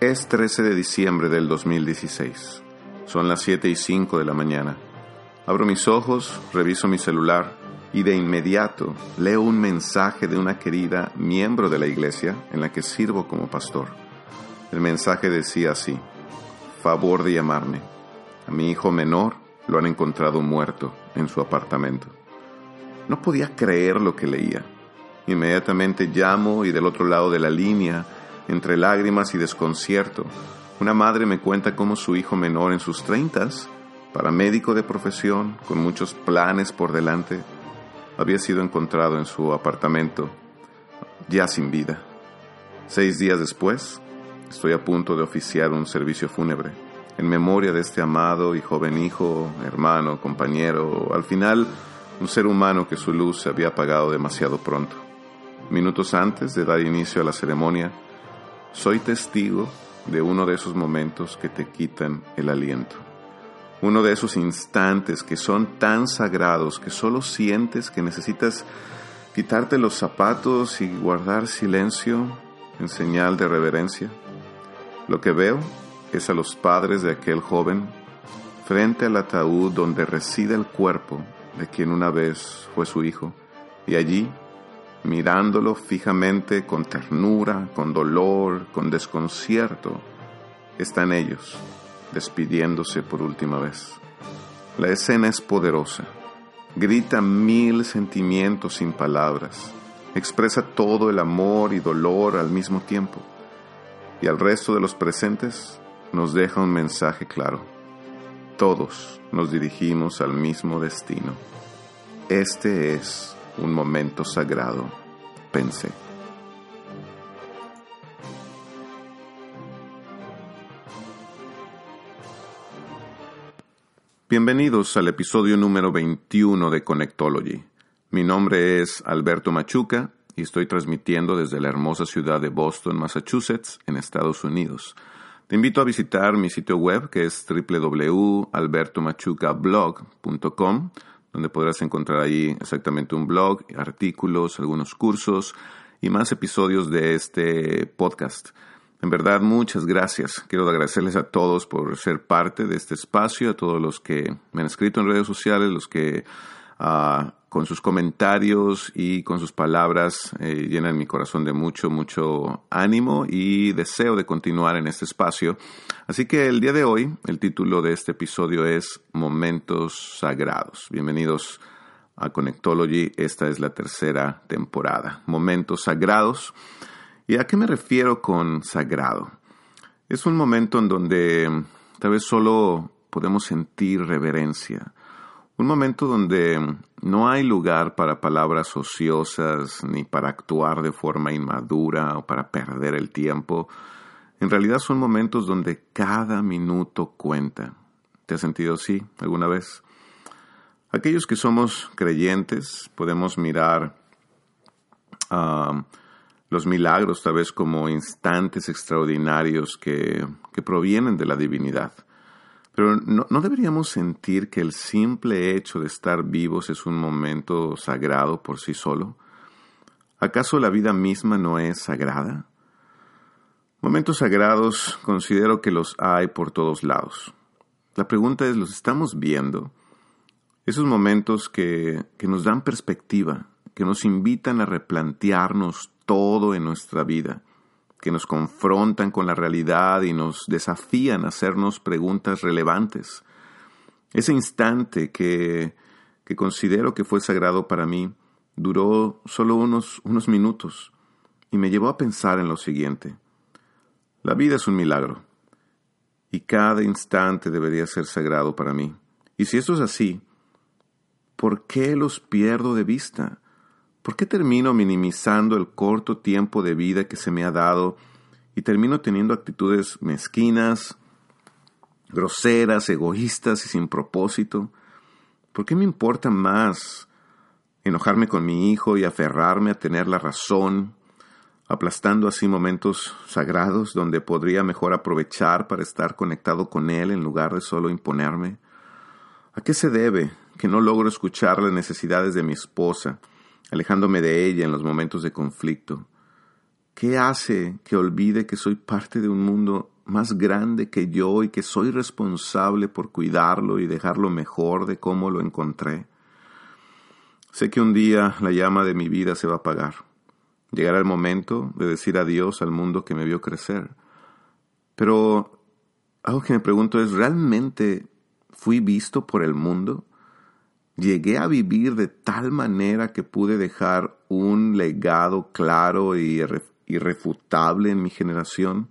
Es 13 de diciembre del 2016. Son las 7 y 5 de la mañana. Abro mis ojos, reviso mi celular y de inmediato leo un mensaje de una querida miembro de la iglesia en la que sirvo como pastor. El mensaje decía así, favor de llamarme. A mi hijo menor lo han encontrado muerto en su apartamento. No podía creer lo que leía. Inmediatamente llamo y del otro lado de la línea entre lágrimas y desconcierto, una madre me cuenta cómo su hijo menor en sus treintas, paramédico de profesión, con muchos planes por delante, había sido encontrado en su apartamento, ya sin vida. Seis días después, estoy a punto de oficiar un servicio fúnebre, en memoria de este amado y joven hijo, hermano, compañero, al final un ser humano que su luz se había apagado demasiado pronto. Minutos antes de dar inicio a la ceremonia, soy testigo de uno de esos momentos que te quitan el aliento. Uno de esos instantes que son tan sagrados que solo sientes que necesitas quitarte los zapatos y guardar silencio en señal de reverencia. Lo que veo es a los padres de aquel joven frente al ataúd donde reside el cuerpo de quien una vez fue su hijo, y allí mirándolo fijamente con ternura, con dolor, con desconcierto, están ellos despidiéndose por última vez. La escena es poderosa, grita mil sentimientos sin palabras, expresa todo el amor y dolor al mismo tiempo, y al resto de los presentes nos deja un mensaje claro. Todos nos dirigimos al mismo destino. Este es un momento sagrado, pensé. Bienvenidos al episodio número 21 de Connectology. Mi nombre es Alberto Machuca y estoy transmitiendo desde la hermosa ciudad de Boston, Massachusetts, en Estados Unidos. Te invito a visitar mi sitio web que es www.albertomachucablog.com donde podrás encontrar ahí exactamente un blog, artículos, algunos cursos y más episodios de este podcast. En verdad, muchas gracias. Quiero agradecerles a todos por ser parte de este espacio, a todos los que me han escrito en redes sociales, los que con sus comentarios y con sus palabras eh, llenan mi corazón de mucho, mucho ánimo y deseo de continuar en este espacio. Así que el día de hoy, el título de este episodio es Momentos Sagrados. Bienvenidos a Connectology, esta es la tercera temporada. Momentos Sagrados. ¿Y a qué me refiero con sagrado? Es un momento en donde tal vez solo podemos sentir reverencia un momento donde no hay lugar para palabras ociosas ni para actuar de forma inmadura o para perder el tiempo. En realidad son momentos donde cada minuto cuenta. ¿Te has sentido así alguna vez? Aquellos que somos creyentes podemos mirar uh, los milagros tal vez como instantes extraordinarios que, que provienen de la divinidad. Pero ¿no, ¿no, deberíamos sentir que el simple hecho de estar vivos es un momento sagrado por sí solo? ¿Acaso la vida misma no es sagrada? Momentos sagrados considero que los hay por todos lados. La pregunta es, ¿los estamos viendo? Esos momentos que, que nos dan perspectiva, que nos invitan a replantearnos todo en nuestra vida que nos confrontan con la realidad y nos desafían a hacernos preguntas relevantes. Ese instante que, que considero que fue sagrado para mí duró solo unos, unos minutos y me llevó a pensar en lo siguiente. La vida es un milagro y cada instante debería ser sagrado para mí. Y si esto es así, ¿por qué los pierdo de vista? ¿Por qué termino minimizando el corto tiempo de vida que se me ha dado y termino teniendo actitudes mezquinas, groseras, egoístas y sin propósito? ¿Por qué me importa más enojarme con mi hijo y aferrarme a tener la razón, aplastando así momentos sagrados donde podría mejor aprovechar para estar conectado con él en lugar de solo imponerme? ¿A qué se debe que no logro escuchar las necesidades de mi esposa? Alejándome de ella en los momentos de conflicto. ¿Qué hace que olvide que soy parte de un mundo más grande que yo y que soy responsable por cuidarlo y dejarlo mejor de cómo lo encontré? Sé que un día la llama de mi vida se va a apagar. Llegará el momento de decir adiós al mundo que me vio crecer. Pero algo que me pregunto es, ¿realmente fui visto por el mundo? ¿Llegué a vivir de tal manera que pude dejar un legado claro y irrefutable en mi generación?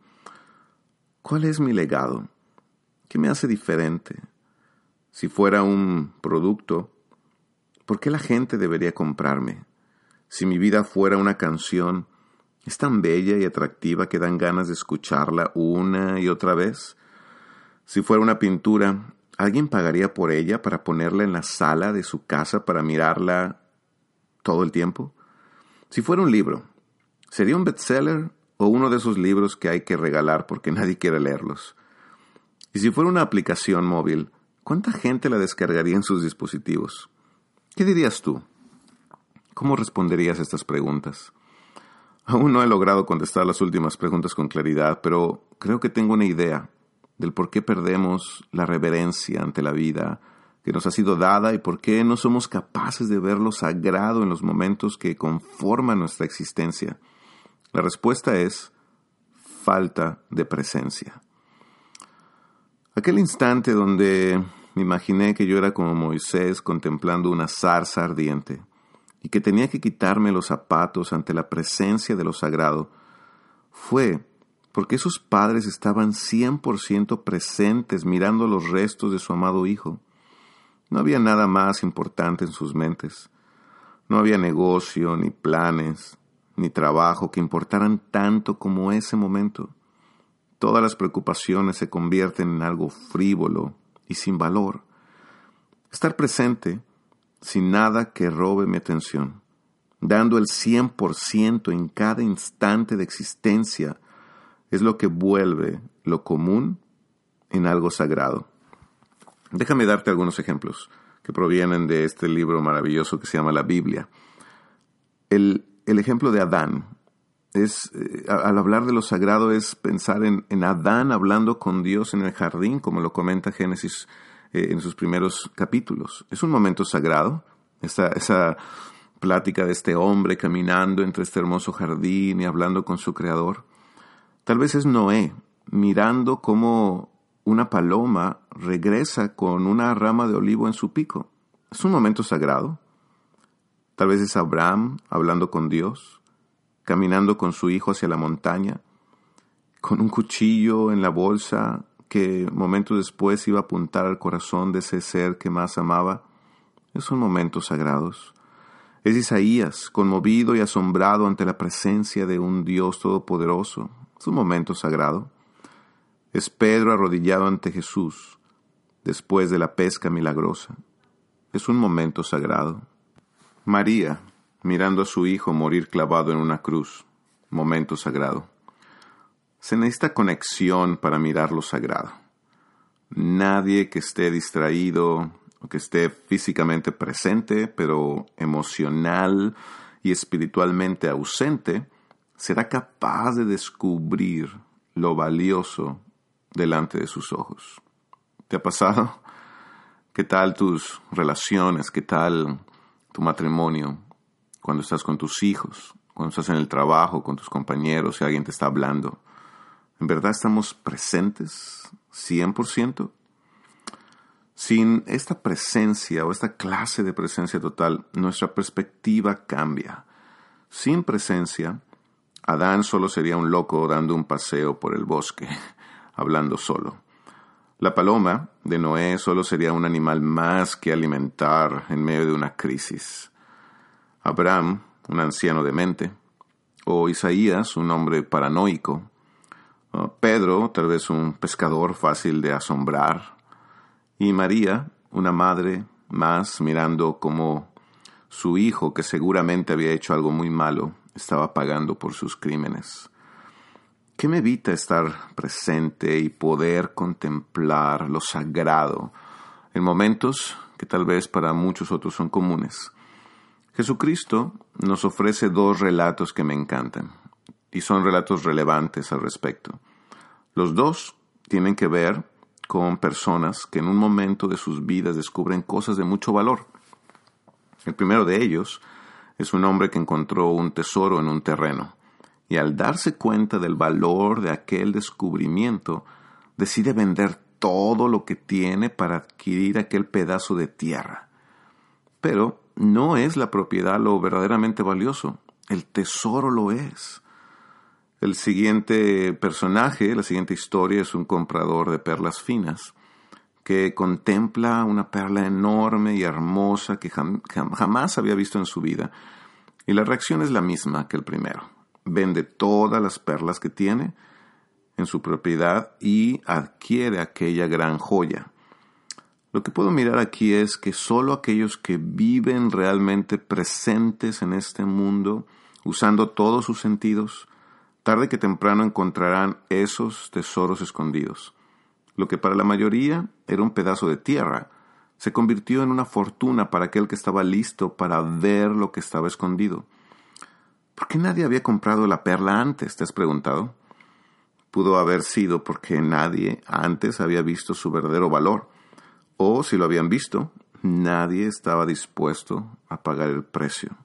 ¿Cuál es mi legado? ¿Qué me hace diferente? Si fuera un producto, ¿por qué la gente debería comprarme? Si mi vida fuera una canción, es tan bella y atractiva que dan ganas de escucharla una y otra vez. Si fuera una pintura, ¿alguien pagaría por ella para ponerla en la sala de su casa para mirarla todo el tiempo? Si fuera un libro, ¿sería un bestseller o uno de esos libros que hay que regalar porque nadie quiere leerlos? Y si fuera una aplicación móvil, ¿cuánta gente la descargaría en sus dispositivos? ¿Qué dirías tú? ¿Cómo responderías a estas preguntas? Aún no he logrado contestar las últimas preguntas con claridad, pero creo que tengo una idea del por qué perdemos la reverencia ante la vida que nos ha sido dada y por qué no somos capaces de ver lo sagrado en los momentos que conforman nuestra existencia. La respuesta es falta de presencia. Aquel instante donde me imaginé que yo era como Moisés contemplando una zarza ardiente y que tenía que quitarme los zapatos ante la presencia de lo sagrado, fue porque esos padres estaban 100% presentes mirando los restos de su amado hijo. No había nada más importante en sus mentes. No había negocio, ni planes, ni trabajo que importaran tanto como ese momento. Todas las preocupaciones se convierten en algo frívolo, y sin valor. Estar presente sin nada que robe mi atención, dando el 100% en cada instante de existencia, es lo que vuelve lo común en algo sagrado. Déjame darte algunos ejemplos que provienen de este libro maravilloso que se llama la Biblia. El, ejemplo de Adán, es, eh, al hablar de lo sagrado es pensar en, Adán hablando con Dios en el jardín, como lo comenta Génesis eh, en sus primeros capítulos. Es un momento sagrado, esa, esa plática de este hombre caminando entre este hermoso jardín y hablando con su creador. Tal vez es Noé mirando cómo una paloma regresa con una rama de olivo en su pico. Es un momento sagrado. Tal vez es Abraham hablando con Dios caminando con su hijo hacia la montaña, con un cuchillo en la bolsa que momentos después iba a apuntar al corazón de ese ser que más amaba. Esos momentos sagrados. Es Isaías, conmovido y asombrado ante la presencia de un Dios todopoderoso. Es un momento sagrado. Es Pedro arrodillado ante Jesús después de la pesca milagrosa. Es un momento sagrado. María, mirando a su hijo morir clavado en una cruz, momento sagrado. Se necesita conexión para mirar lo sagrado. Nadie que esté distraído o que esté físicamente presente, pero emocional y espiritualmente ausente, será capaz de descubrir lo valioso delante de sus ojos. ¿Te ha pasado? ¿Qué tal tus relaciones? ¿Qué tal tu matrimonio? cuando estás con tus hijos, cuando estás en el trabajo, con tus compañeros, y alguien te está hablando. ¿En verdad estamos presentes 100%? Sin esta presencia o esta clase de presencia total, nuestra perspectiva cambia. Sin presencia, Adán solo sería un loco dando un paseo por el bosque, hablando solo. La paloma de Noé solo sería un animal más que alimentar en medio de una crisis. Abraham, un anciano demente, o Isaías, un hombre paranoico, Pedro, tal vez un pescador fácil de asombrar, y María, una madre más mirando como su hijo, que seguramente había hecho algo muy malo, estaba pagando por sus crímenes. ¿Qué me evita estar presente y poder contemplar lo sagrado en momentos que tal vez para muchos otros son comunes? Jesucristo nos ofrece dos relatos que me encantan y son relatos relevantes al respecto. Los dos tienen que ver con personas que en un momento de sus vidas descubren cosas de mucho valor. El primero de ellos es un hombre que encontró un tesoro en un terreno y al darse cuenta del valor de aquel descubrimiento, decide vender todo lo que tiene para adquirir aquel pedazo de tierra. Pero no es la propiedad lo verdaderamente valioso, el tesoro lo es. El siguiente personaje, la siguiente historia es un comprador de perlas finas que contempla una perla enorme y hermosa que jamás había visto en su vida. Y la reacción es la misma que el primero. Vende todas las perlas que tiene en su propiedad y adquiere aquella gran joya. Lo que puedo mirar aquí es que solo aquellos que viven realmente presentes en este mundo, usando todos sus sentidos, tarde que temprano encontrarán esos tesoros escondidos. Lo que para la mayoría era un pedazo de tierra, se convirtió en una fortuna para aquel que estaba listo para ver lo que estaba escondido. ¿Por qué nadie había comprado la perla antes? ¿Te has preguntado? Pudo haber sido porque nadie antes había visto su verdadero valor, o si lo habían visto, nadie estaba dispuesto a pagar el precio.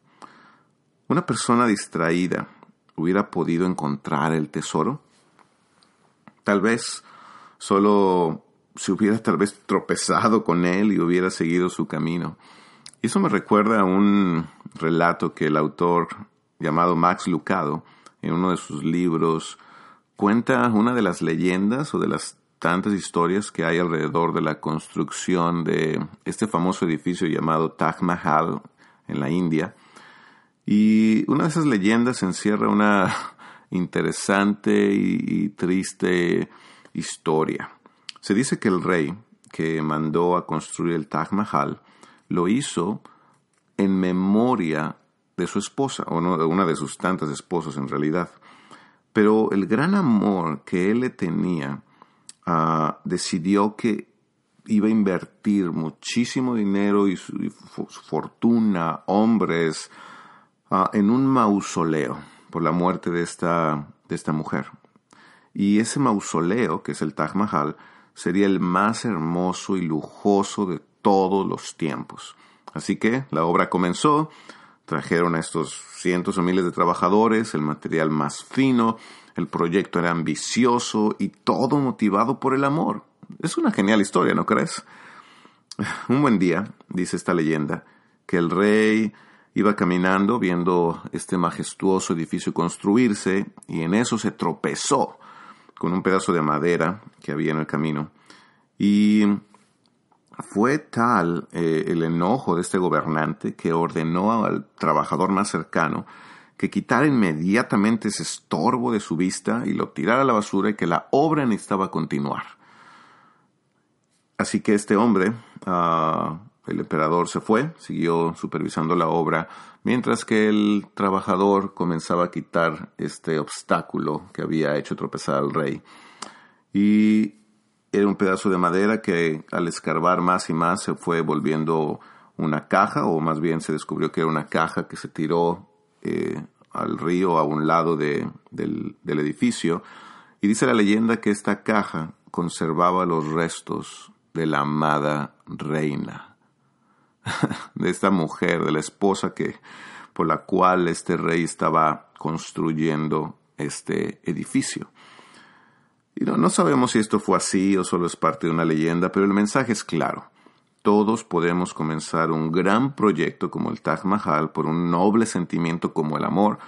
Una persona distraída hubiera podido encontrar el tesoro. Tal vez solo se hubiera tal vez tropezado con él y hubiera seguido su camino. Eso me recuerda a un relato que el autor llamado Max Lucado, en uno de sus libros, cuenta una de las leyendas o de las tantas historias que hay alrededor de la construcción de este famoso edificio llamado Taj Mahal en la India. Y una de esas leyendas encierra una interesante y, triste historia. Se dice que el rey que mandó a construir el Taj Mahal lo hizo en memoria de su esposa, o no, de una de sus tantas esposas en realidad. Pero el gran amor que él le tenía ah, decidió que iba a invertir muchísimo dinero y su, fortuna, hombres, ah, en un mausoleo por la muerte de esta, de esta mujer. Y ese mausoleo, que es el Taj Mahal, sería el más hermoso y lujoso de todos los tiempos. Así que la obra comenzó, Trajeron a estos cientos o miles de trabajadores, el material más fino, el proyecto era ambicioso y todo motivado por el amor. Es una genial historia, ¿no crees? Un buen día, dice esta leyenda, que el rey iba caminando viendo este majestuoso edificio construirse y en eso se tropezó con un pedazo de madera que había en el camino y fue tal eh, el enojo de este gobernante que ordenó al trabajador más cercano que quitara inmediatamente ese estorbo de su vista y lo tirara a la basura y que la obra necesitaba continuar. Así que este hombre, ah, el emperador, se fue, siguió supervisando la obra, mientras que el trabajador comenzaba a quitar este obstáculo que había hecho tropezar al rey. Y era un pedazo de madera que al escarbar más y más se fue volviendo una caja, o más bien se descubrió que era una caja que se tiró eh, al río a un lado del, del edificio. Y dice la leyenda que esta caja conservaba los restos de la amada reina, de esta mujer, de la esposa que, por la cual este rey estaba construyendo este edificio no, sabemos si esto fue así o solo es parte de una leyenda, pero el mensaje es claro. Todos podemos comenzar un gran proyecto como el Taj Mahal por un noble sentimiento como el amor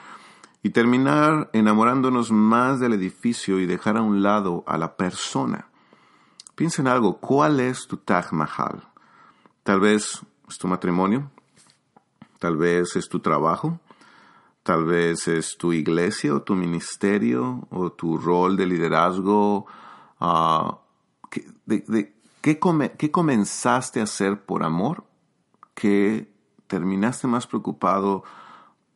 y terminar enamorándonos más del edificio y dejar a un lado a la persona. Piensa en algo, ¿cuál es tu Taj Mahal? Tal vez es tu matrimonio, tal vez es tu trabajo, Tal vez es tu iglesia o tu ministerio o tu rol de liderazgo. Ah, ¿qué, comenzaste a hacer por amor? que terminaste más preocupado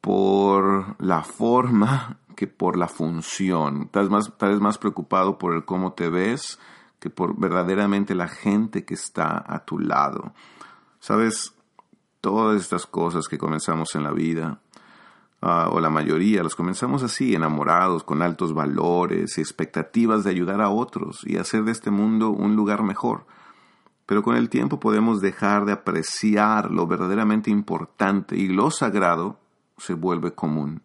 por la forma que por la función. Estás más, vez más preocupado por el cómo te ves que por verdaderamente la gente que está a tu lado. Sabes, todas estas cosas que comenzamos en la vida ah, o la mayoría, los comenzamos así, enamorados, con altos valores y expectativas de ayudar a otros y hacer de este mundo un lugar mejor. Pero con el tiempo podemos dejar de apreciar lo verdaderamente importante y lo sagrado se vuelve común.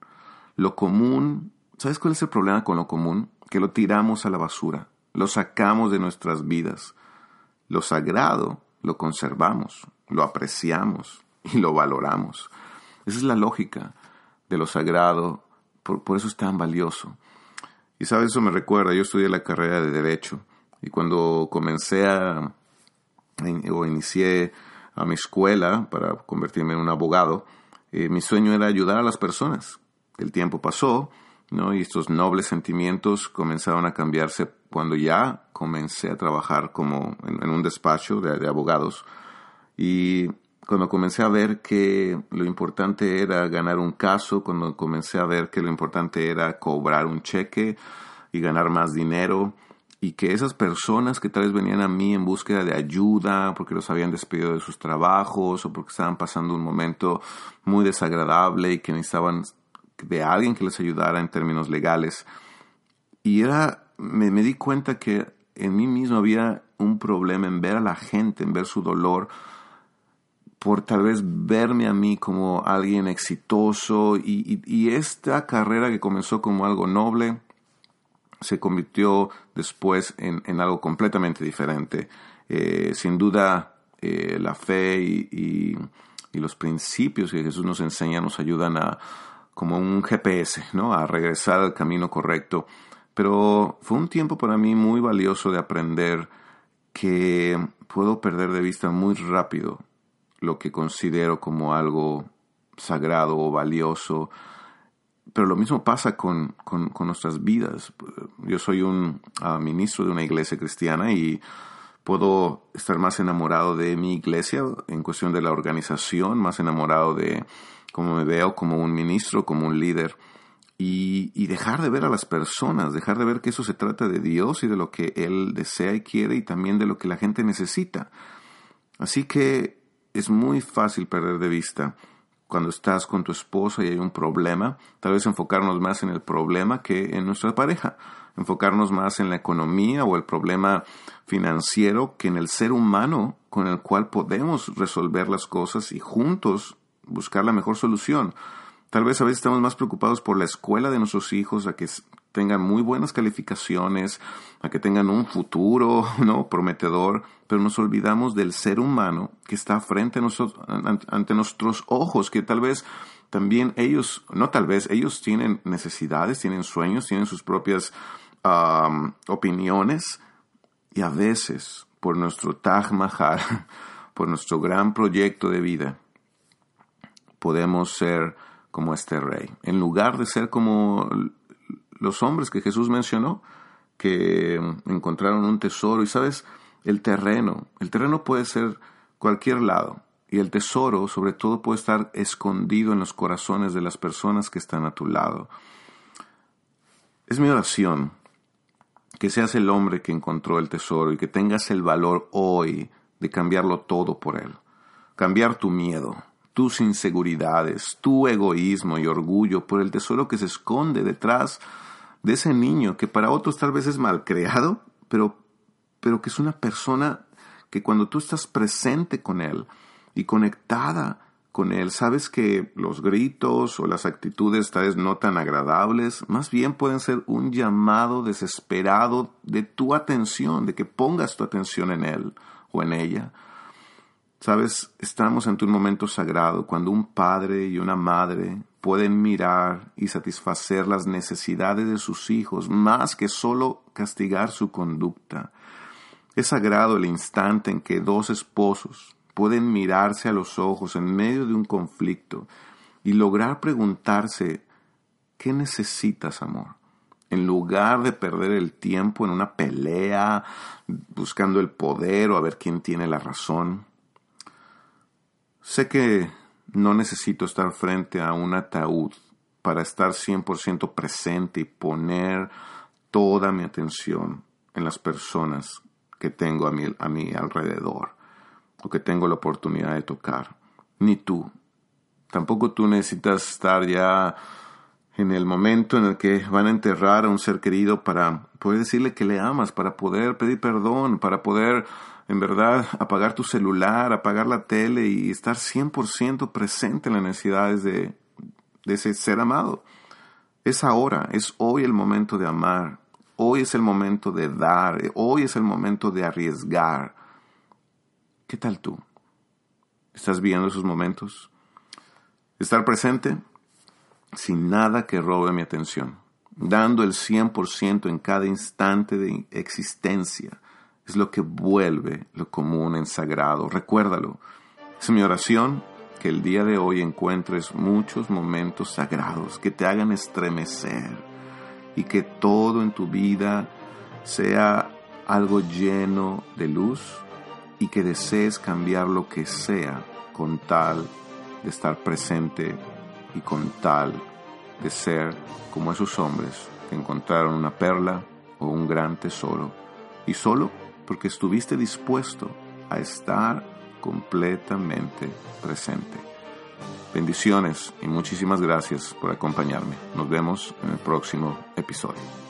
Lo común, ¿sabes cuál es el problema con lo común? Que lo tiramos a la basura, lo sacamos de nuestras vidas. Lo sagrado lo conservamos, lo apreciamos y lo valoramos. Esa es la lógica de lo sagrado, por, eso es tan valioso. Y sabes, eso me recuerda, yo estudié la carrera de Derecho y cuando comencé o inicié a mi escuela para convertirme en un abogado, eh, mi sueño era ayudar a las personas. El tiempo pasó, ¿no? Y estos nobles sentimientos comenzaron a cambiarse cuando ya comencé a trabajar como en, un despacho de, abogados. Y cuando comencé a ver que lo importante era ganar un caso, cuando comencé a ver que lo importante era cobrar un cheque y ganar más dinero, y que esas personas que tal vez venían a mí en búsqueda de ayuda porque los habían despedido de sus trabajos o porque estaban pasando un momento muy desagradable y que necesitaban de alguien que les ayudara en términos legales. Y era, me, me di cuenta que en mí mismo había un problema en ver a la gente, en ver su dolor, por tal vez verme a mí como alguien exitoso y, y esta carrera que comenzó como algo noble, se convirtió después en, algo completamente diferente. Eh, sin duda, eh, la fe y, los principios que Jesús nos enseña nos ayudan a, como un GPS, ¿no? A regresar al camino correcto. Pero fue un tiempo para mí muy valioso de aprender que puedo perder de vista muy rápido lo que considero como algo sagrado o valioso pero lo mismo pasa con, nuestras vidas. Yo soy un ah, ministro de una iglesia cristiana y puedo estar más enamorado de mi iglesia en cuestión de la organización, más enamorado de cómo me veo como un ministro, como un líder, y, y, dejar de ver a las personas, dejar de ver que eso se trata de Dios y de lo que Él desea y quiere y también de lo que la gente necesita. Así que es muy fácil perder de vista cuando estás con tu esposa y hay un problema, tal vez enfocarnos más en el problema que en nuestra pareja, enfocarnos más en la economía o el problema financiero que en el ser humano con el cual podemos resolver las cosas y juntos buscar la mejor solución. Tal vez a veces estamos más preocupados por la escuela de nuestros hijos, a que tengan muy buenas calificaciones, a que tengan un futuro ¿no? prometedor, pero nos olvidamos del ser humano que está frente a nosotros, ante nuestros ojos, que tal vez también ellos, no tal vez, ellos tienen necesidades, tienen sueños, tienen sus propias opiniones, y a veces, por nuestro Taj Mahal, por nuestro gran proyecto de vida, podemos ser como este rey. En lugar de ser como los hombres que Jesús mencionó, que encontraron un tesoro. Y sabes, el terreno, el terreno puede ser cualquier lado. Y el tesoro, sobre todo, puede estar escondido en los corazones de las personas que están a tu lado. Es mi oración que seas el hombre que encontró el tesoro y que tengas el valor hoy de cambiarlo todo por él. Cambiar tu miedo, tus inseguridades, tu egoísmo y orgullo por el tesoro que se esconde detrás de ese niño que para otros tal vez es malcreado, pero, pero que es una persona que cuando tú estás presente con él y conectada con él, sabes que los gritos o las actitudes tal vez no tan agradables, más bien pueden ser un llamado desesperado de tu atención, de que pongas tu atención en él o en ella Sabes, estamos ante un momento sagrado cuando un padre y una madre pueden mirar y satisfacer las necesidades de sus hijos más que solo castigar su conducta. Es sagrado el instante en que dos esposos pueden mirarse a los ojos en medio de un conflicto y lograr preguntarse, ¿qué necesitas, amor? En lugar de perder el tiempo en una pelea, buscando el poder o a ver quién tiene la razón. Sé que no necesito estar frente a un ataúd para estar 100% presente y poner toda mi atención en las personas que tengo a mi, a mi alrededor o que tengo la oportunidad de tocar. Ni tú. Tampoco tú necesitas estar ya en el momento en el que van a enterrar a un ser querido para poder decirle que le amas, para poder pedir perdón, para poder en verdad apagar tu celular, apagar la tele y estar 100% presente en las necesidades de, de ese ser amado. Es ahora, es hoy el momento de amar, hoy es el momento de dar, hoy es el momento de arriesgar. ¿Qué tal tú? ¿Estás viendo esos momentos? Estar presente sin nada que robe mi atención, dando el 100% en cada instante de existencia, es lo que vuelve lo común en sagrado. Recuérdalo. Es mi oración que el día de hoy encuentres muchos momentos sagrados que te hagan estremecer y que todo en tu vida sea algo lleno de luz y que desees cambiar lo que sea con tal de estar presente y con tal de ser como esos hombres que encontraron una perla o un gran tesoro y solo porque estuviste dispuesto a estar completamente presente. Bendiciones y muchísimas gracias por acompañarme. Nos vemos en el próximo episodio.